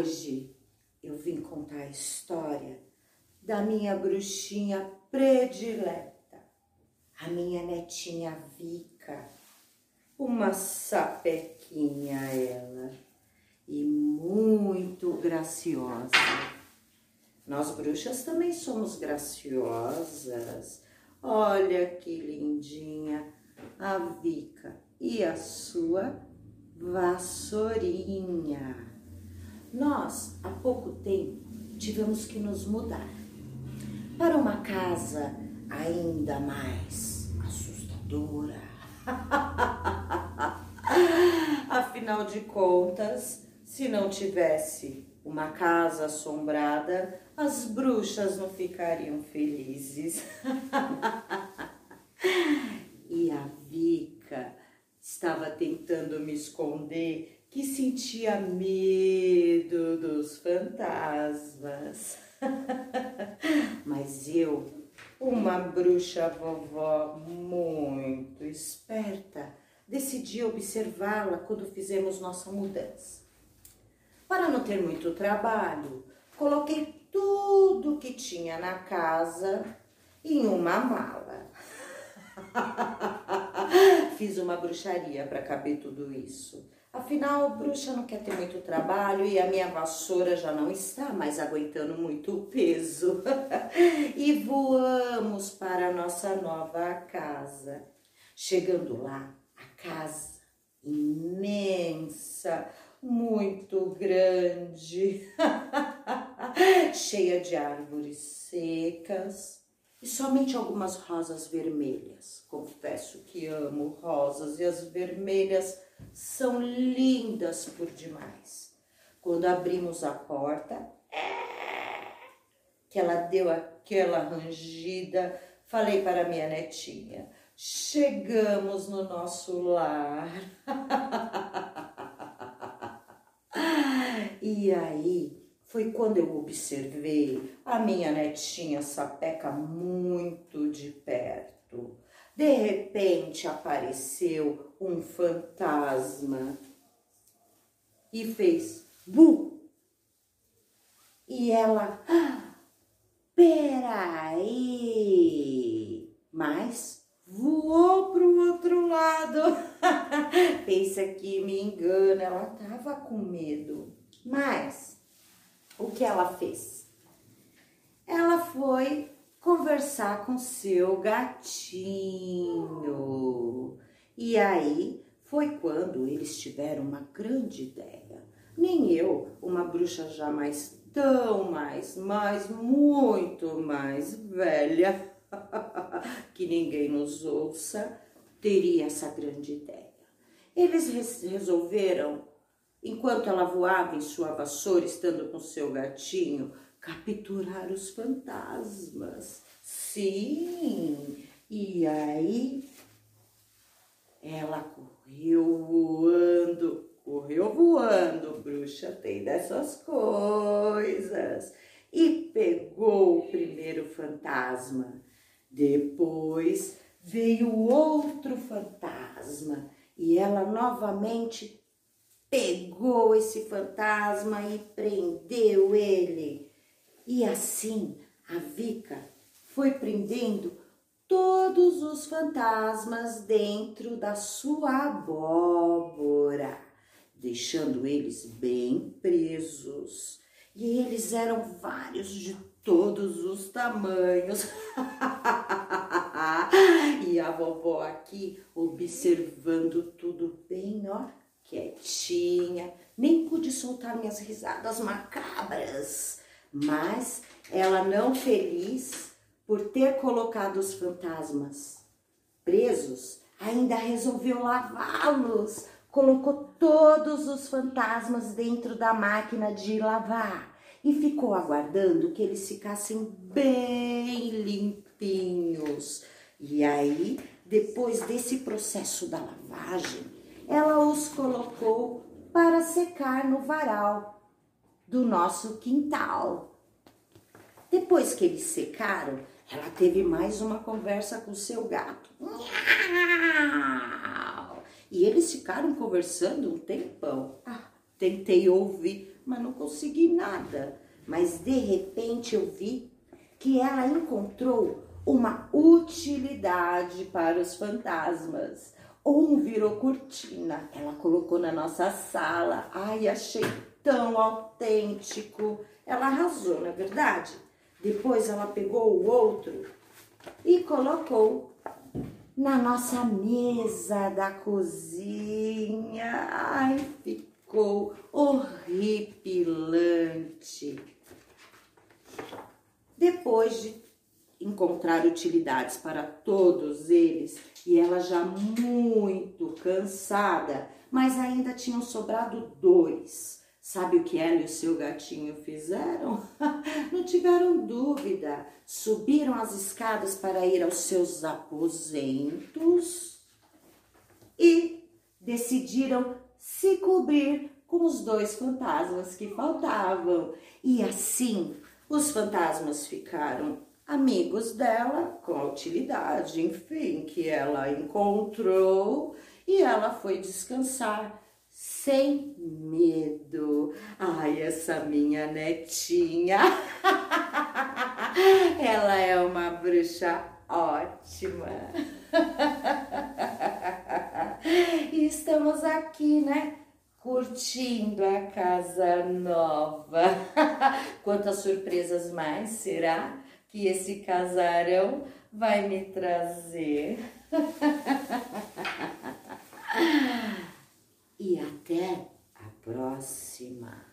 Hoje eu vim contar a história da minha bruxinha predileta, a minha netinha Vica, uma sapequinha ela e muito graciosa. Nós bruxas também somos graciosas. Olha que lindinha a Vica e a sua vassourinha. Nós, há pouco tempo, tivemos que nos mudar para uma casa ainda mais assustadora. Afinal de contas, se não tivesse uma casa assombrada, as bruxas não ficariam felizes. e a Vica estava tentando me esconder que sentia medo dos fantasmas. Mas eu, uma bruxa vovó muito esperta, decidi observá-la quando fizemos nossa mudança. Para não ter muito trabalho, coloquei tudo que tinha na casa em uma mala. Fiz uma bruxaria para caber tudo isso. Afinal, bruxa não quer ter muito trabalho e a minha vassoura já não está mais aguentando muito peso. e voamos para a nossa nova casa. Chegando lá, a casa imensa, muito grande, cheia de árvores secas e somente algumas rosas vermelhas. Confesso que amo rosas e as vermelhas são lindas por demais. Quando abrimos a porta, que ela deu aquela rangida, falei para minha netinha: chegamos no nosso lar. e aí foi quando eu observei a minha netinha sapeca muito de perto. De repente apareceu um fantasma e fez bu. E ela, ah, peraí, mas voou para o outro lado. Pensa que me engana, ela tava com medo. Mas o que ela fez? Ela foi conversar com seu gatinho. E aí foi quando eles tiveram uma grande ideia. Nem eu, uma bruxa jamais tão mais, mas muito mais velha, que ninguém nos ouça, teria essa grande ideia. Eles resolveram, enquanto ela voava em sua vassoura, estando com seu gatinho, capturar os fantasmas. Sim, e aí ela correu voando, correu voando, bruxa tem dessas coisas, e pegou o primeiro fantasma. Depois veio outro fantasma e ela novamente pegou esse fantasma e prendeu ele. E assim a Vica foi prendendo todos os fantasmas dentro da sua abóbora, deixando eles bem presos. E eles eram vários de todos os tamanhos. e a vovó aqui observando tudo bem, ó, quietinha. Nem pude soltar minhas risadas macabras mas ela não feliz por ter colocado os fantasmas presos, ainda resolveu lavá-los. Colocou todos os fantasmas dentro da máquina de lavar e ficou aguardando que eles ficassem bem limpinhos. E aí, depois desse processo da lavagem, ela os colocou para secar no varal do nosso quintal. Depois que eles secaram, ela teve mais uma conversa com seu gato. E eles ficaram conversando um tempão. Ah, tentei ouvir, mas não consegui nada. Mas de repente eu vi que ela encontrou uma utilidade para os fantasmas. Um virou cortina, ela colocou na nossa sala. Ai, achei tão autêntico. Ela arrasou, não é verdade? Depois ela pegou o outro e colocou na nossa mesa da cozinha. Ai, ficou horripilante. Depois de encontrar utilidades para todos eles e ela já muito cansada, mas ainda tinham sobrado dois. Sabe o que ela e o seu gatinho fizeram? Não tiveram dúvida. Subiram as escadas para ir aos seus aposentos e decidiram se cobrir com os dois fantasmas que faltavam. E assim, os fantasmas ficaram amigos dela com a utilidade, enfim, que ela encontrou e ela foi descansar sem medo. Ai, essa minha netinha, ela é uma bruxa ótima. E estamos aqui, né? Curtindo a casa nova. Quantas surpresas mais será? Que esse casarão vai me trazer. e até a próxima.